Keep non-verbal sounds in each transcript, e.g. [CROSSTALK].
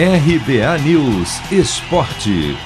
RBA News Esporte.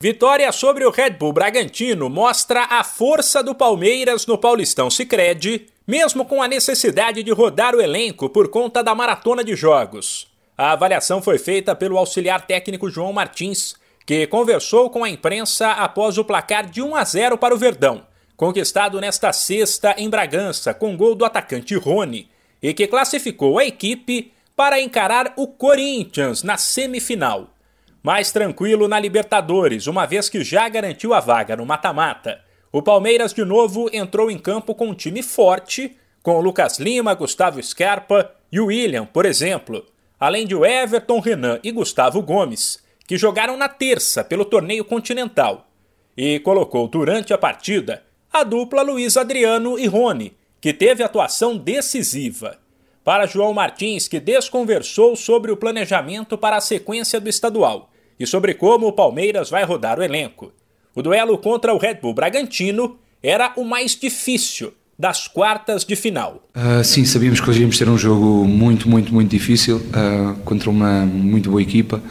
Vitória sobre o Red Bull Bragantino mostra a força do Palmeiras no Paulistão Sicredi, mesmo com a necessidade de rodar o elenco por conta da maratona de jogos. A avaliação foi feita pelo auxiliar técnico João Martins, que conversou com a imprensa após o placar de 1 a 0 para o Verdão, conquistado nesta sexta em Bragança com gol do atacante Rony, e que classificou a equipe para encarar o Corinthians na semifinal. Mais tranquilo na Libertadores, uma vez que já garantiu a vaga no mata-mata. O Palmeiras de novo entrou em campo com um time forte, com Lucas Lima, Gustavo Scarpa e William, por exemplo, além de Everton Renan e Gustavo Gomes, que jogaram na terça pelo torneio continental, e colocou durante a partida a dupla Luiz Adriano e Rony, que teve atuação decisiva para João Martins, que desconversou sobre o planejamento para a sequência do estadual e sobre como o Palmeiras vai rodar o elenco. O duelo contra o Red Bull Bragantino era o mais difícil das quartas de final. Uh, sim, sabíamos que hoje íamos ter um jogo muito, muito, muito difícil uh, contra uma muito boa equipa.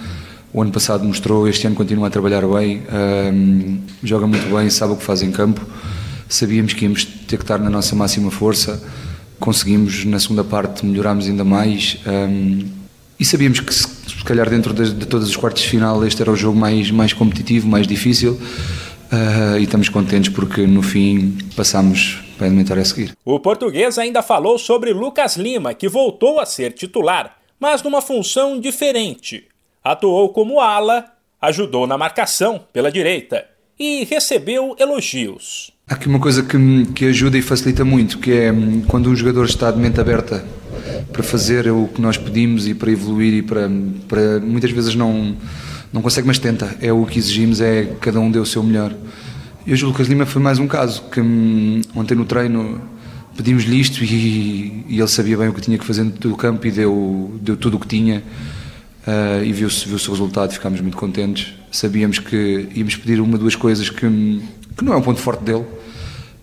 O ano passado mostrou, este ano continua a trabalhar bem, uh, joga muito bem, sabe o que faz em campo. Sabíamos que íamos ter que estar na nossa máxima força conseguimos na segunda parte melhorarmos ainda mais um, e sabíamos que se, calhar dentro de, de todos os quartos de final este era o jogo mais, mais competitivo, mais difícil uh, e estamos contentes porque no fim passamos para a eliminatória a seguir. O português ainda falou sobre Lucas Lima, que voltou a ser titular, mas numa função diferente. Atuou como ala, ajudou na marcação pela direita e recebeu elogios. Há aqui uma coisa que, que ajuda e facilita muito, que é hum, quando um jogador está de mente aberta para fazer o que nós pedimos e para evoluir e para, para muitas vezes não, não consegue, mas tenta. É o que exigimos, é cada um deu o seu melhor. E hoje o Lucas Lima foi mais um caso, que hum, ontem no treino pedimos-lhe isto [LAUGHS] e, e, ele sabia bem o que tinha que fazer do campo e deu, deu tudo o que tinha uh, e viu-se viu o resultado ficámos muito contentes. Sabíamos que íamos pedir uma, duas coisas que, que não é um ponto forte dele,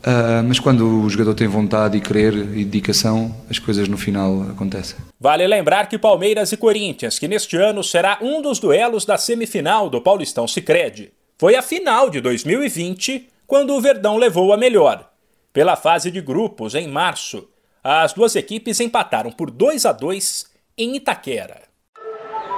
Uh, mas quando o jogador tem vontade e querer e dedicação, as coisas no final acontecem. Vale lembrar que Palmeiras e Corinthians, que neste ano será um dos duelos da semifinal do Paulistão Sicredi, foi a final de 2020, quando o Verdão levou a melhor. Pela fase de grupos, em março, as duas equipes empataram por 2 a 2 em Itaquera.